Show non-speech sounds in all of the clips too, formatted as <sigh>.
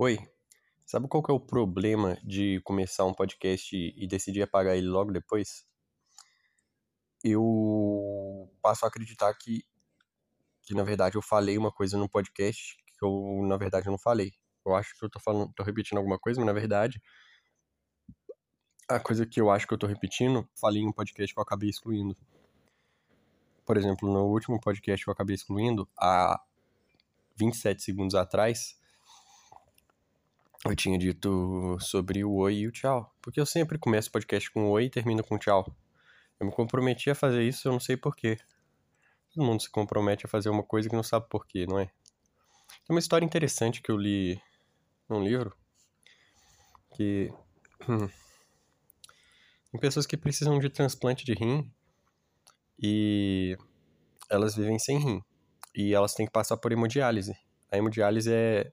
Oi, sabe qual que é o problema de começar um podcast e decidir apagar ele logo depois? Eu passo a acreditar que, que na verdade eu falei uma coisa no podcast que eu na verdade eu não falei. Eu acho que eu tô falando, tô repetindo alguma coisa, mas na verdade a coisa que eu acho que eu tô repetindo, falei em um podcast que eu acabei excluindo. Por exemplo, no último podcast que eu acabei excluindo, há 27 segundos atrás, eu tinha dito sobre o oi e o tchau. Porque eu sempre começo o podcast com oi e termino com tchau. Eu me comprometi a fazer isso, eu não sei porquê. Todo mundo se compromete a fazer uma coisa que não sabe porquê, não é? Tem uma história interessante que eu li num livro. Que. Hum, tem pessoas que precisam de transplante de rim e elas vivem sem rim. E elas têm que passar por hemodiálise. A hemodiálise é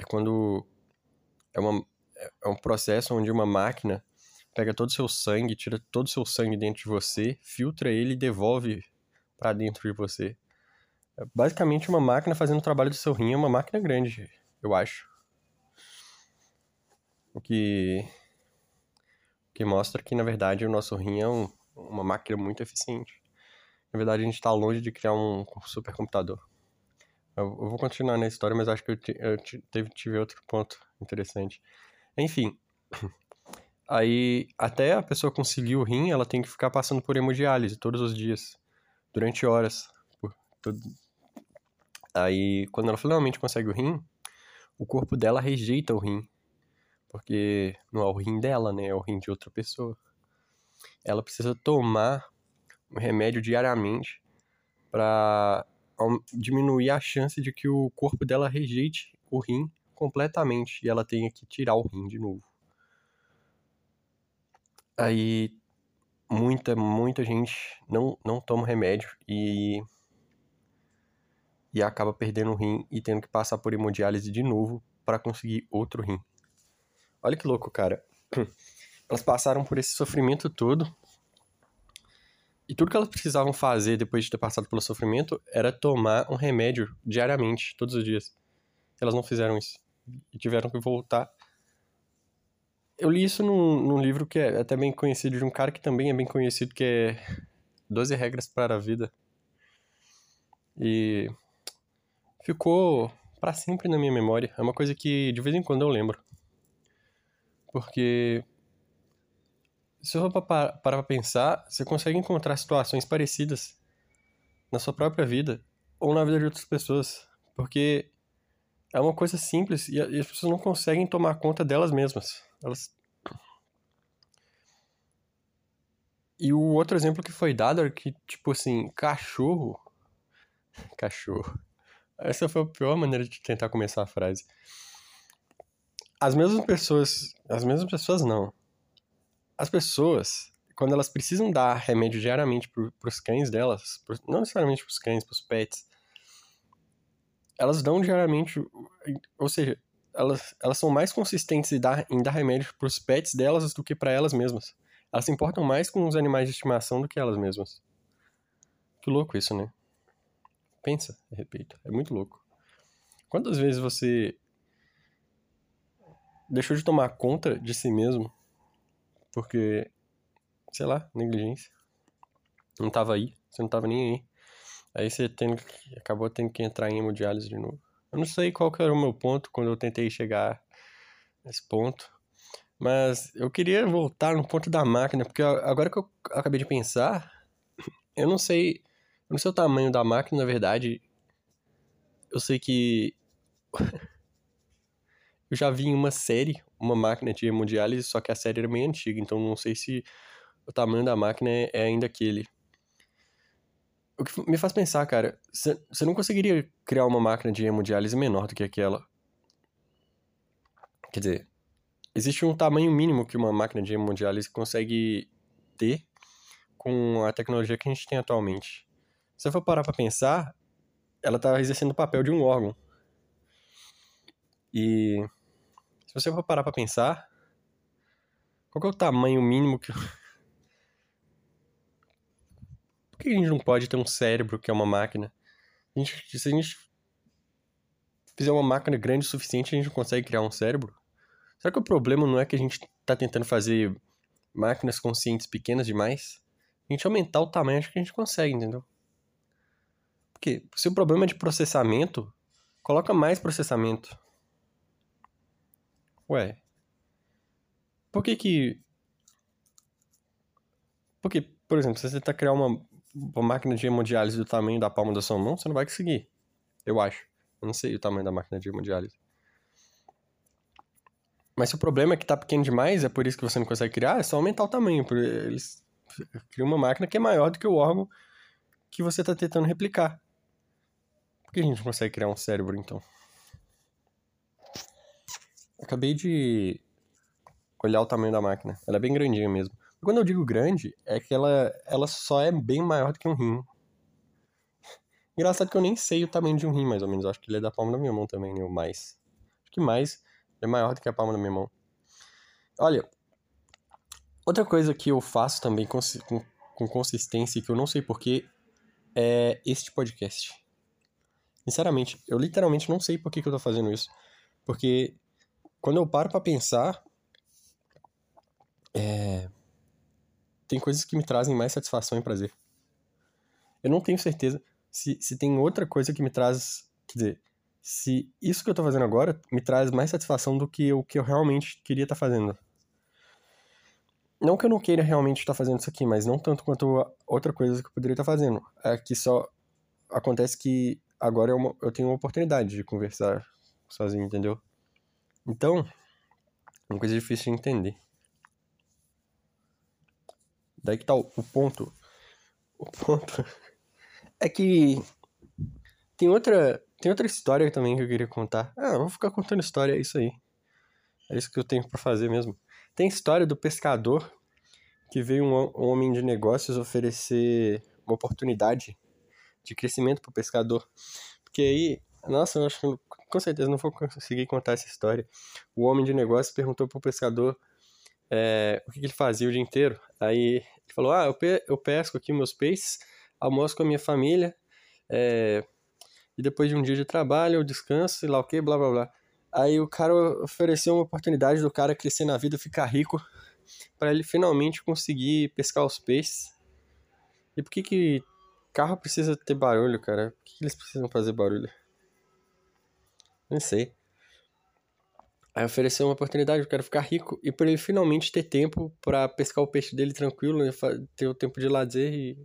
é quando é, uma, é um processo onde uma máquina pega todo o seu sangue, tira todo o seu sangue dentro de você, filtra ele e devolve para dentro de você. É basicamente uma máquina fazendo o trabalho do seu rim, é uma máquina grande, eu acho. O que, o que mostra que, na verdade, o nosso rim é um, uma máquina muito eficiente. Na verdade, a gente está longe de criar um supercomputador. Eu, vou continuar na história, mas acho que eu, eu teve, tive outro ponto interessante. Enfim, <clears throat> aí até a pessoa conseguir o rim, ela tem que ficar passando por hemodiálise todos os dias, durante horas. Aí, quando ela finalmente consegue o rim, o corpo dela rejeita o rim, porque não é o rim dela, né? É o rim de outra pessoa. Ela precisa tomar um remédio diariamente para diminuir a chance de que o corpo dela rejeite o rim completamente e ela tenha que tirar o rim de novo. Aí muita, muita gente não, não toma remédio e e acaba perdendo o rim e tendo que passar por hemodiálise de novo para conseguir outro rim. Olha que louco, cara. <clears throat> Elas passaram por esse sofrimento todo tudo que elas precisavam fazer depois de ter passado pelo sofrimento era tomar um remédio diariamente, todos os dias. Elas não fizeram isso. E tiveram que voltar. Eu li isso num, num livro que é até bem conhecido, de um cara que também é bem conhecido, que é 12 Regras para a Vida. E ficou para sempre na minha memória. É uma coisa que de vez em quando eu lembro. Porque se eu for parar para pensar, você consegue encontrar situações parecidas na sua própria vida ou na vida de outras pessoas, porque é uma coisa simples e as pessoas não conseguem tomar conta delas mesmas. Elas E o outro exemplo que foi dado era que, tipo assim, cachorro. <laughs> Cachorro. Essa foi a pior maneira de tentar começar a frase. As mesmas pessoas. As mesmas pessoas não as pessoas, quando elas precisam dar remédio diariamente para os cães delas, não necessariamente para os cães, para os pets, elas dão diariamente, ou seja, elas, elas são mais consistentes em dar, em dar remédio para os pets delas do que para elas mesmas. Elas se importam mais com os animais de estimação do que elas mesmas. Que louco isso, né? Pensa, repito, é muito louco. Quantas vezes você deixou de tomar conta de si mesmo porque, sei lá, negligência. Não tava aí, você não tava nem aí. Aí você tem, acabou tendo que entrar em hemodiálise de novo. Eu não sei qual que era o meu ponto quando eu tentei chegar nesse ponto. Mas eu queria voltar no ponto da máquina, porque agora que eu acabei de pensar, eu não sei. Eu não sei o tamanho da máquina, na verdade. Eu sei que. Eu já vi em uma série uma máquina de hemodiálise, só que a série era meio antiga, então não sei se o tamanho da máquina é ainda aquele. O que me faz pensar, cara, você não conseguiria criar uma máquina de hemodiálise menor do que aquela. Quer dizer, existe um tamanho mínimo que uma máquina de hemodiálise consegue ter com a tecnologia que a gente tem atualmente. Se você for parar pra pensar, ela está exercendo o papel de um órgão. E se você for parar pra pensar, qual é o tamanho mínimo que. <laughs> Por que a gente não pode ter um cérebro que é uma máquina? A gente, se a gente fizer uma máquina grande o suficiente, a gente não consegue criar um cérebro? Será que o problema não é que a gente está tentando fazer máquinas conscientes pequenas demais? A gente aumentar o tamanho, acho que a gente consegue, entendeu? Porque se o problema é de processamento, coloca mais processamento. Ué. Por que que... Porque, por exemplo, se você tentar criar uma, uma máquina de hemodiálise do tamanho da palma da sua mão, você não vai conseguir. Eu acho. Eu não sei o tamanho da máquina de hemodiálise. Mas se o problema é que tá pequeno demais, é por isso que você não consegue criar, é só aumentar o tamanho. Eles criam uma máquina que é maior do que o órgão que você está tentando replicar. Por que a gente não consegue criar um cérebro, então? Acabei de olhar o tamanho da máquina. Ela é bem grandinha mesmo. Quando eu digo grande, é que ela, ela só é bem maior do que um rim. <laughs> Engraçado que eu nem sei o tamanho de um rim, mais ou menos. Eu acho que ele é da palma da minha mão também, né? O mais. Acho que mais é maior do que a palma da minha mão. Olha, outra coisa que eu faço também com, com, consistência, que eu não sei porquê, é este podcast. Sinceramente, eu literalmente não sei por que, que eu tô fazendo isso. Porque quando eu paro para pensar, é... tem coisas que me trazem mais satisfação e prazer. Eu não tenho certeza se, se tem outra coisa que me traz. Quer dizer, se isso que eu tô fazendo agora me traz mais satisfação do que o que eu realmente queria estar tá fazendo. Não que eu não queira realmente estar tá fazendo isso aqui, mas não tanto quanto outra coisa que eu poderia estar tá fazendo. É que só acontece que agora eu, eu tenho uma oportunidade de conversar sozinho, entendeu? Então, uma coisa difícil de entender. Daí que tá o, o ponto. O ponto <laughs> é que tem outra tem outra história também que eu queria contar. Ah, vou ficar contando história, é isso aí. É isso que eu tenho para fazer mesmo. Tem história do pescador que veio um, um homem de negócios oferecer uma oportunidade de crescimento pro pescador. Porque aí, nossa, eu acho que com certeza não vou conseguir contar essa história. O homem de negócios perguntou pro pescador é, o que, que, ele fazia o dia inteiro. Aí ele falou: Ah, eu, pe eu pesco aqui meus peixes, almoço com a minha família, é, e depois de um dia de trabalho, eu descanso, sei lá o que, blá blá blá. Aí o cara ofereceu uma oportunidade do cara crescer na vida, ficar rico, para ele finalmente conseguir pescar os peixes. E por que que carro precisa ter barulho, cara? Por que, que eles precisam fazer barulho? Não sei. Aí ofereceu uma oportunidade, eu quero ficar rico e para ele finalmente ter tempo para pescar o peixe dele tranquilo, né? ter o tempo de lazer e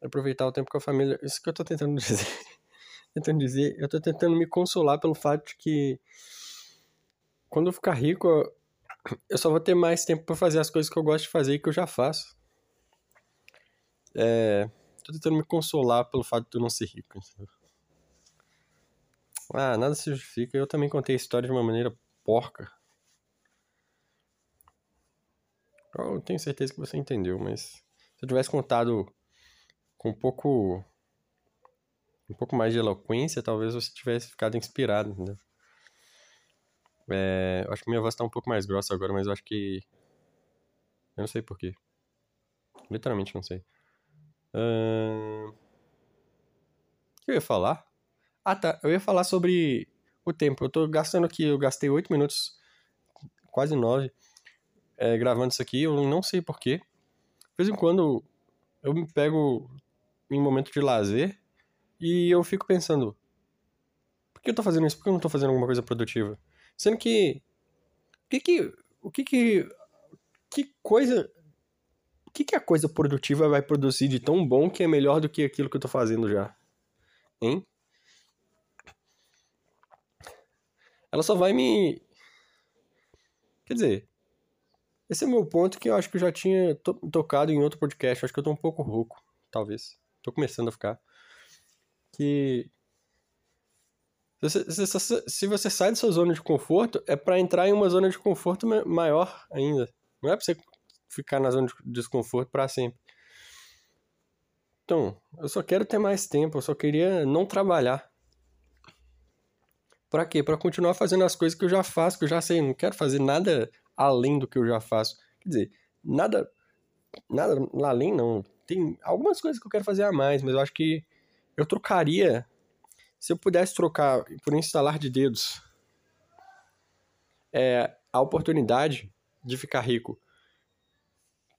aproveitar o tempo com a família. Isso que eu tô tentando <laughs> dizer tentando dizer, eu tô tentando me consolar pelo fato de que quando eu ficar rico, eu só vou ter mais tempo para fazer as coisas que eu gosto de fazer e que eu já faço. É, tô tentando me consolar pelo fato de eu não ser rico. Ah, nada se justifica. Eu também contei a história de uma maneira porca. Eu tenho certeza que você entendeu, mas se eu tivesse contado com um pouco um pouco mais de eloquência, talvez você tivesse ficado inspirado, entendeu? É, acho que minha voz tá um pouco mais grossa agora, mas eu acho que. Eu não sei porquê. Literalmente não sei. Uh... O que eu ia falar? Ah, tá. Eu ia falar sobre o tempo. Eu tô gastando aqui, eu gastei 8 minutos, quase 9, é, gravando isso aqui. Eu não sei porquê. De vez em quando eu me pego em momento de lazer e eu fico pensando, por que eu tô fazendo isso? Por que eu não tô fazendo alguma coisa produtiva? Sendo que, o que que, o que que, que coisa, o que que a coisa produtiva vai produzir de tão bom que é melhor do que aquilo que eu tô fazendo já? Hein? Ela só vai me... Quer dizer, esse é meu ponto que eu acho que eu já tinha to tocado em outro podcast. acho que eu tô um pouco rouco, talvez. Tô começando a ficar que se você sai da sua zona de conforto, é para entrar em uma zona de conforto maior ainda. Não é para você ficar na zona de desconforto para sempre. Então, eu só quero ter mais tempo, eu só queria não trabalhar. Para quê? Para continuar fazendo as coisas que eu já faço, que eu já sei, não quero fazer nada além do que eu já faço. Quer dizer, nada nada além não. Tem algumas coisas que eu quero fazer a mais, mas eu acho que eu trocaria Se eu pudesse trocar por instalar de dedos é, a oportunidade de ficar rico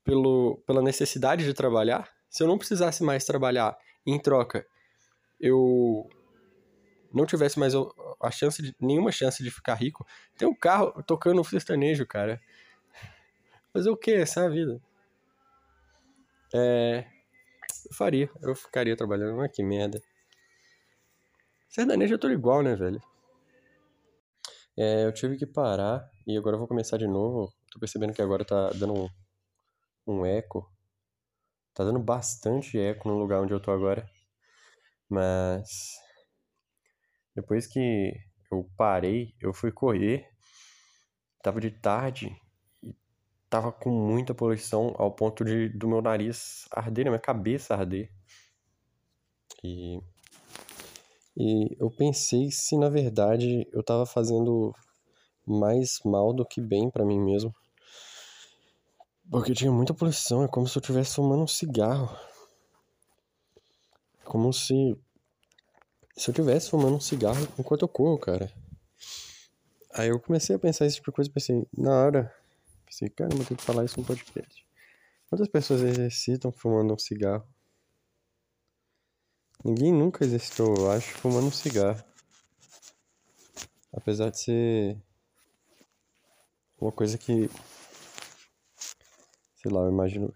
pelo, pela necessidade de trabalhar, se eu não precisasse mais trabalhar em troca, eu não tivesse mais a chance de, nenhuma chance de ficar rico, tem um carro tocando um sertanejo, cara. Fazer o que? Essa é a vida. É, eu faria, eu ficaria trabalhando, mas que merda. Sertanejo eu tô igual, né, velho? É, eu tive que parar e agora eu vou começar de novo. Tô percebendo que agora tá dando um, um eco. Tá dando bastante eco no lugar onde eu tô agora. Mas depois que eu parei, eu fui correr. Tava de tarde e tava com muita poluição ao ponto de do meu nariz arder, minha cabeça arder. E e eu pensei se na verdade eu tava fazendo mais mal do que bem para mim mesmo. Porque tinha muita poluição, é como se eu estivesse fumando um cigarro. Como se. Se eu estivesse fumando um cigarro enquanto eu corro, cara. Aí eu comecei a pensar esse tipo de coisa pensei, na hora. Pensei, caramba, eu tenho que falar isso no podcast. Quantas pessoas exercitam fumando um cigarro? Ninguém nunca exercitou, eu acho, fumando um cigarro. Apesar de ser uma coisa que. Sei lá, eu imagino.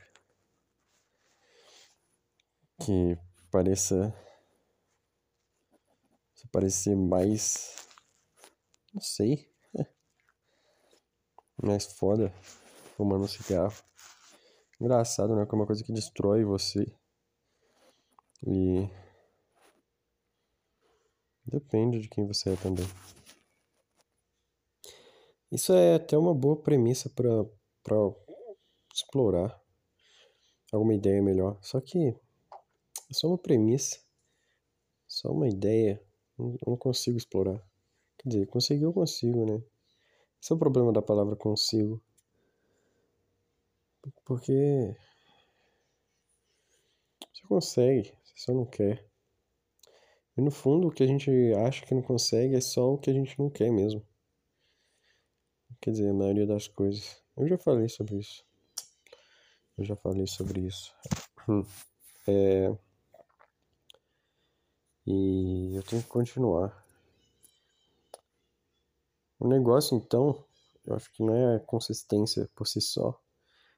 Que pareça. Parecer mais. Não sei. <laughs> Mais foda fumando um cigarro. Engraçado, né? Que é uma coisa que destrói você. E Depende de quem você é também. Isso é até uma boa premissa para explorar alguma ideia melhor. Só que é só uma premissa, só uma ideia. Eu não consigo explorar. Quer dizer, conseguir eu consigo, né? Esse é o problema da palavra consigo. Porque você consegue, você só não quer. E no fundo, o que a gente acha que não consegue é só o que a gente não quer mesmo. Quer dizer, a maioria das coisas. Eu já falei sobre isso. Eu já falei sobre isso. Hum. É... E eu tenho que continuar. O negócio, então, eu acho que não é a consistência por si só.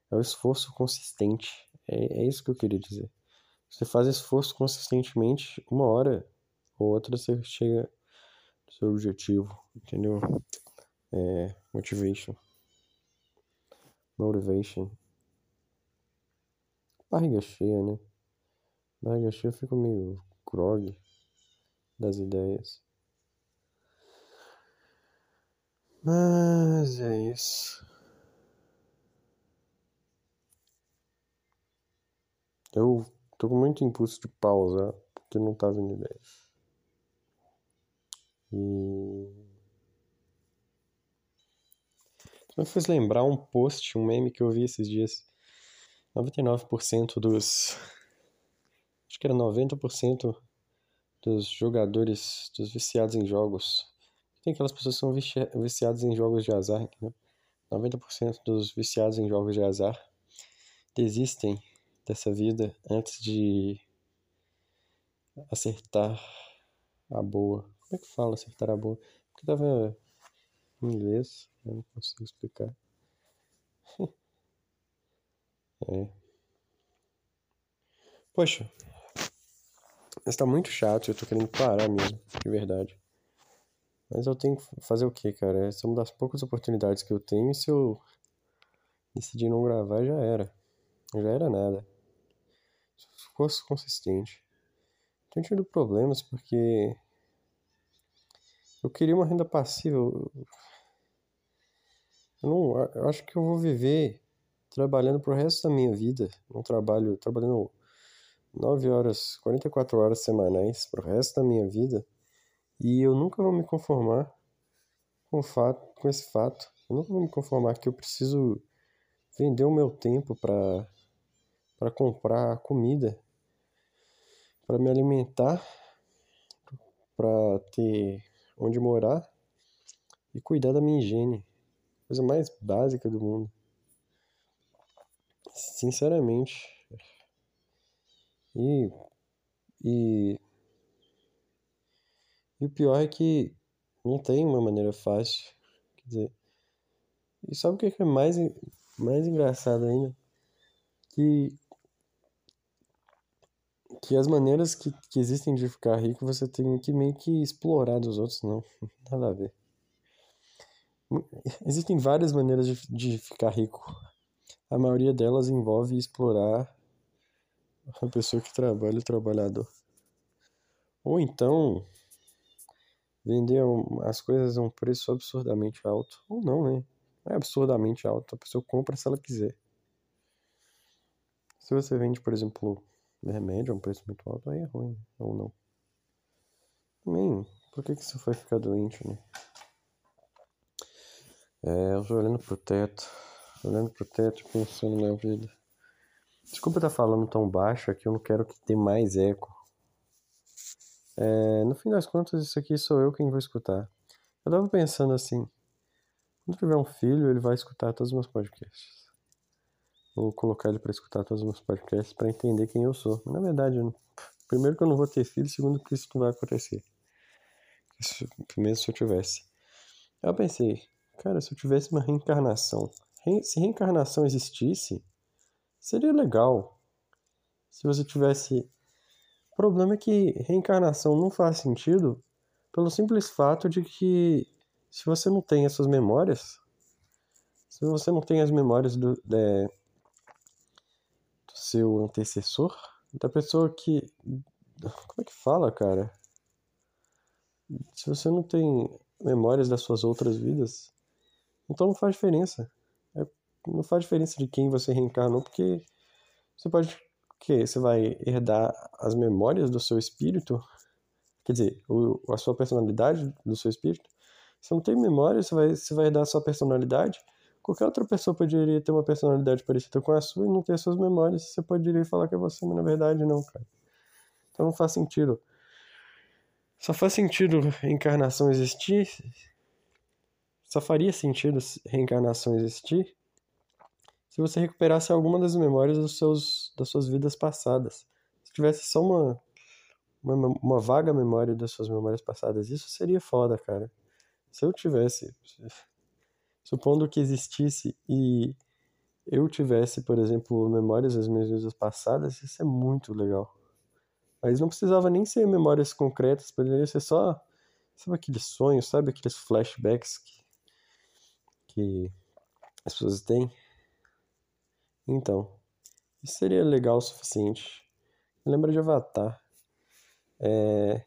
É o esforço consistente. É, é isso que eu queria dizer. Você faz esforço consistentemente, uma hora ou outra você chega no seu objetivo, entendeu? É, motivation. Motivation. Barriga cheia, né? Barriga cheia eu fico meio grog das ideias. Mas é isso. Eu tô com muito impulso de pausa, porque não tá vindo ideias. E. Me fez lembrar um post, um meme que eu vi esses dias. 99% dos. Acho que era 90% dos jogadores, dos viciados em jogos. Tem aquelas pessoas que são viciadas em jogos de azar, entendeu? 90% dos viciados em jogos de azar desistem dessa vida antes de acertar a boa. Como é que fala acertar a boa? Porque tava em inglês, eu não consigo explicar. <laughs> é. Poxa, mas tá muito chato, eu tô querendo parar mesmo, de verdade. Mas eu tenho que fazer o que, cara? Essa é uma das poucas oportunidades que eu tenho e se eu decidir não gravar, já era. Já era nada. Se fosse consistente. Tenho tido problemas porque eu queria uma renda passiva. Eu, não, eu acho que eu vou viver trabalhando pro resto da minha vida. Não trabalho, trabalhando 9 horas, 44 horas semanais pro resto da minha vida. E eu nunca vou me conformar com, fato, com esse fato. Eu nunca vou me conformar que eu preciso vender o meu tempo para para comprar comida, para me alimentar pra ter onde morar e cuidar da minha higiene. Coisa mais básica do mundo. Sinceramente. E. E. E o pior é que não tem uma maneira fácil. Quer dizer. E sabe o que é mais, mais engraçado ainda? Que. Que as maneiras que, que existem de ficar rico você tem que meio que explorar dos outros, não. <laughs> Nada a ver. Existem várias maneiras de, de ficar rico. A maioria delas envolve explorar a pessoa que trabalha, o trabalhador. Ou então vender as coisas a um preço absurdamente alto. Ou não, né? Não é absurdamente alto. A pessoa compra se ela quiser. Se você vende, por exemplo, remédio a um preço muito alto, aí é ruim. Ou não. Também, por que, que você vai ficar doente, né? É, eu tô olhando pro teto, olhando pro teto pensando na vida. Desculpa estar falando tão baixo aqui, eu não quero que tenha mais eco. É, no fim das contas, isso aqui sou eu quem vou escutar. Eu tava pensando assim, quando tiver um filho, ele vai escutar todos os meus podcasts. Vou colocar ele para escutar todos os meus podcasts para entender quem eu sou. Na verdade, primeiro que eu não vou ter filho, segundo que isso não vai acontecer. Isso, primeiro se eu tivesse. Eu pensei, Cara, se eu tivesse uma reencarnação, se reencarnação existisse, seria legal. Se você tivesse. O problema é que reencarnação não faz sentido pelo simples fato de que se você não tem essas memórias, se você não tem as memórias do, é, do seu antecessor, da pessoa que. Como é que fala, cara? Se você não tem memórias das suas outras vidas, então não faz diferença. Não faz diferença de quem você reencarnou, porque você pode. que Você vai herdar as memórias do seu espírito, quer dizer, o, a sua personalidade do seu espírito. Se não tem memória, você vai, você vai herdar a sua personalidade. Qualquer outra pessoa poderia ter uma personalidade parecida com a sua e não ter suas memórias. Você poderia falar que é você, mas na verdade não, cara. Então não faz sentido. Só faz sentido encarnação existir só faria sentido reencarnação existir se você recuperasse alguma das memórias dos seus, das suas vidas passadas. Se tivesse só uma, uma, uma vaga memória das suas memórias passadas, isso seria foda, cara. Se eu tivesse, supondo que existisse e eu tivesse, por exemplo, memórias das minhas vidas passadas, isso é muito legal. Mas não precisava nem ser memórias concretas, poderia ser só, sabe aqueles sonhos, sabe aqueles flashbacks que que as pessoas têm. Então, isso seria legal o suficiente. Lembra de Avatar. É...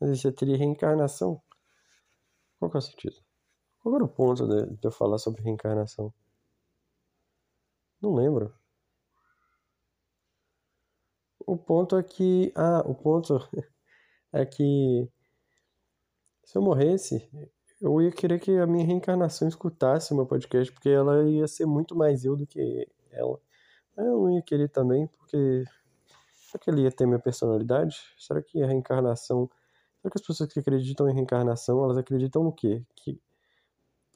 Mas você teria reencarnação. Qual que é o sentido? Qual era o ponto de, de eu falar sobre reencarnação? Não lembro. O ponto é que. Ah, o ponto <laughs> é que. Se eu morresse, eu ia querer que a minha reencarnação escutasse meu podcast, porque ela ia ser muito mais eu do que ela. Eu não ia querer também, porque. Será que ele ia ter minha personalidade? Será que a reencarnação. Será que as pessoas que acreditam em reencarnação, elas acreditam no quê? Que...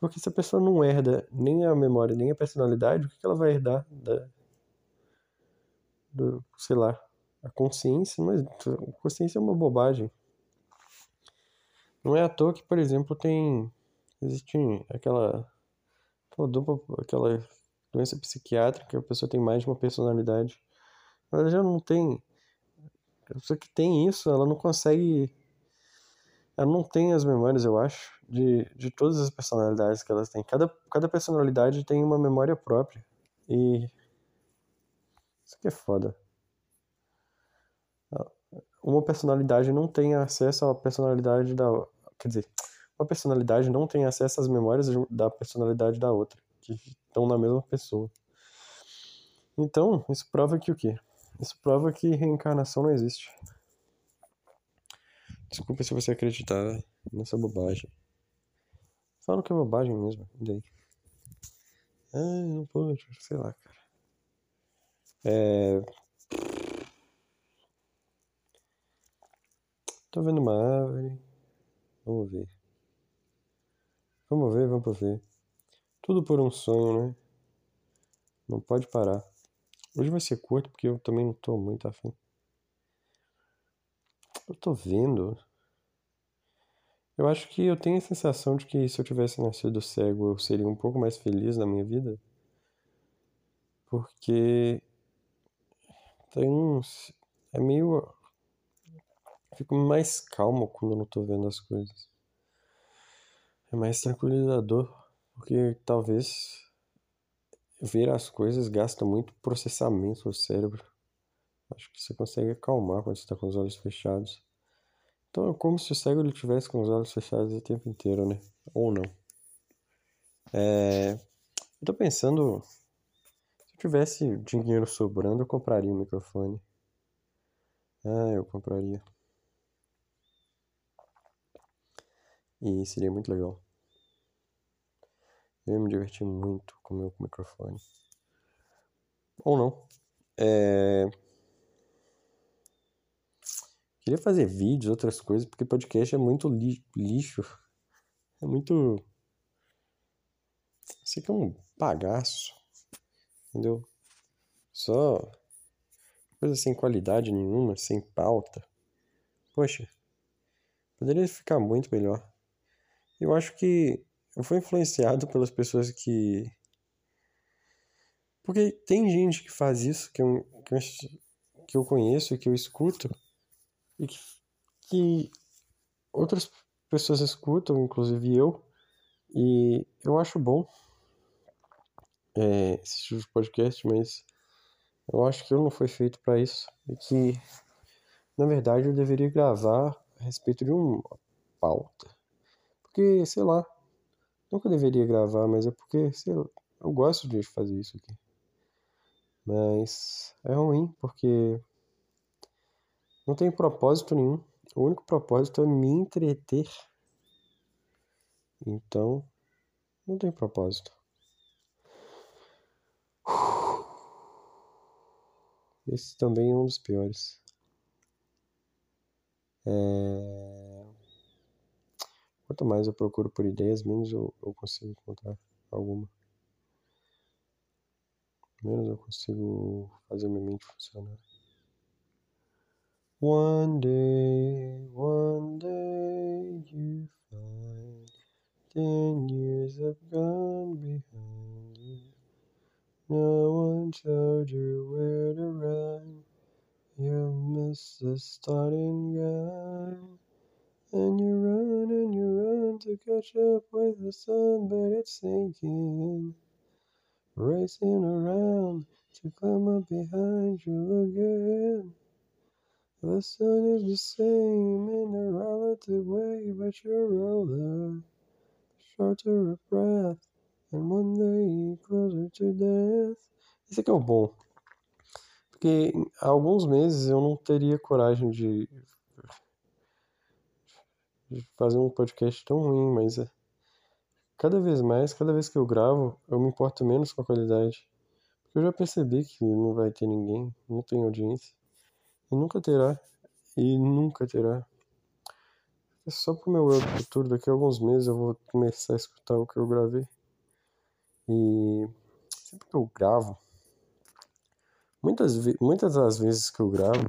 Porque se a pessoa não herda nem a memória, nem a personalidade, o que ela vai herdar da. Do, sei lá, a consciência? Mas a consciência é uma bobagem. Não é à toa que, por exemplo, tem. Existe aquela. Aquela dupla. Aquela doença psiquiátrica, a pessoa tem mais de uma personalidade. Ela já não tem. A pessoa que tem isso, ela não consegue. Ela não tem as memórias, eu acho, de, de todas as personalidades que elas têm. Cada, cada personalidade tem uma memória própria. E. Isso aqui é foda uma personalidade não tem acesso à personalidade da. Quer dizer, uma personalidade não tem acesso às memórias da personalidade da outra, que estão na mesma pessoa. Então, isso prova que o quê? Isso prova que reencarnação não existe. Desculpa se você acreditar nessa bobagem. Falo que é bobagem mesmo, e daí? Ah, não pode, sei lá, cara. É, Tô vendo uma árvore. Vamos ver. Vamos ver, vamos ver. Tudo por um sonho, né? Não pode parar. Hoje vai ser curto porque eu também não tô muito afim. Eu tô vendo. Eu acho que eu tenho a sensação de que se eu tivesse nascido cego eu seria um pouco mais feliz na minha vida. Porque tem uns. É meio. Fico mais calmo quando eu não tô vendo as coisas. É mais tranquilizador. Porque talvez ver as coisas gasta muito processamento do cérebro. Acho que você consegue acalmar quando você está com os olhos fechados. Então é como se o cego ele tivesse com os olhos fechados o tempo inteiro, né? Ou não. É... Eu tô pensando tivesse dinheiro sobrando, eu compraria um microfone. Ah, eu compraria. E seria muito legal. Eu me diverti muito com o meu microfone. Ou não. É... Queria fazer vídeos, outras coisas, porque podcast é muito li lixo. É muito. Isso aqui é um bagaço. Entendeu? Só coisa sem qualidade nenhuma, sem pauta. Poxa, poderia ficar muito melhor. Eu acho que eu fui influenciado pelas pessoas que. Porque tem gente que faz isso, que eu, que eu, que eu conheço, que eu escuto, e que, que outras pessoas escutam, inclusive eu, e eu acho bom é, esse tipo de podcast, mas eu acho que eu não foi feito para isso. E que, na verdade, eu deveria gravar a respeito de uma pauta. Porque, sei lá, nunca deveria gravar, mas é porque, sei lá, eu gosto de fazer isso aqui. Mas é ruim, porque não tem propósito nenhum. O único propósito é me entreter. Então, não tem propósito. Esse também é um dos piores. É... Quanto mais eu procuro por ideias, menos eu, eu consigo encontrar alguma. Menos eu consigo fazer minha mente funcionar. One day, one day you find ten years have gone behind you. No one told you where to run. You missed the starting gun. And you run and you run to catch up with the sun, but it's sinking. Racing around to come up behind you again. The sun is the same in a relative way, but you're older, shorter of breath. And one day closer to death. Esse aqui é o bom. Porque alguns meses eu não teria coragem de, fazer um podcast tão ruim, mas é, cada vez mais, cada vez que eu gravo, eu me importo menos com a qualidade. Porque eu já percebi que não vai ter ninguém, não tem audiência. E nunca terá. E nunca terá. É só pro meu eu do futuro, daqui a alguns meses eu vou começar a escutar o que eu gravei. E sempre que eu gravo, muitas, muitas das vezes que eu gravo,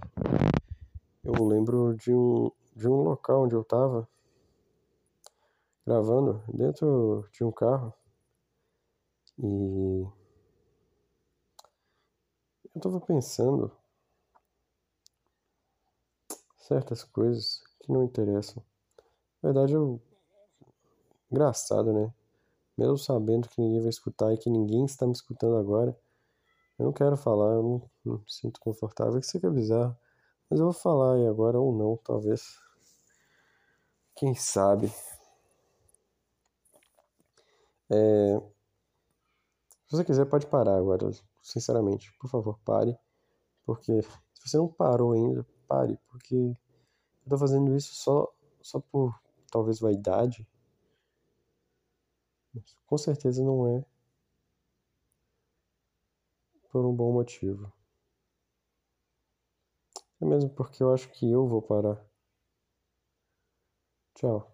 eu lembro de um, de um local onde eu tava gravando dentro de um carro e eu tava pensando certas coisas que não interessam. Na verdade, eu engraçado, né? mesmo sabendo que ninguém vai escutar e que ninguém está me escutando agora, eu não quero falar, eu não, não me sinto confortável, que isso é bizarro. Mas eu vou falar aí agora ou não, talvez. Quem sabe? É... Se você quiser, pode parar agora. Sinceramente, por favor, pare. Porque se você não parou ainda, pare. Porque eu tô fazendo isso só, só por talvez vaidade com certeza não é por um bom motivo. É mesmo porque eu acho que eu vou parar. Tchau.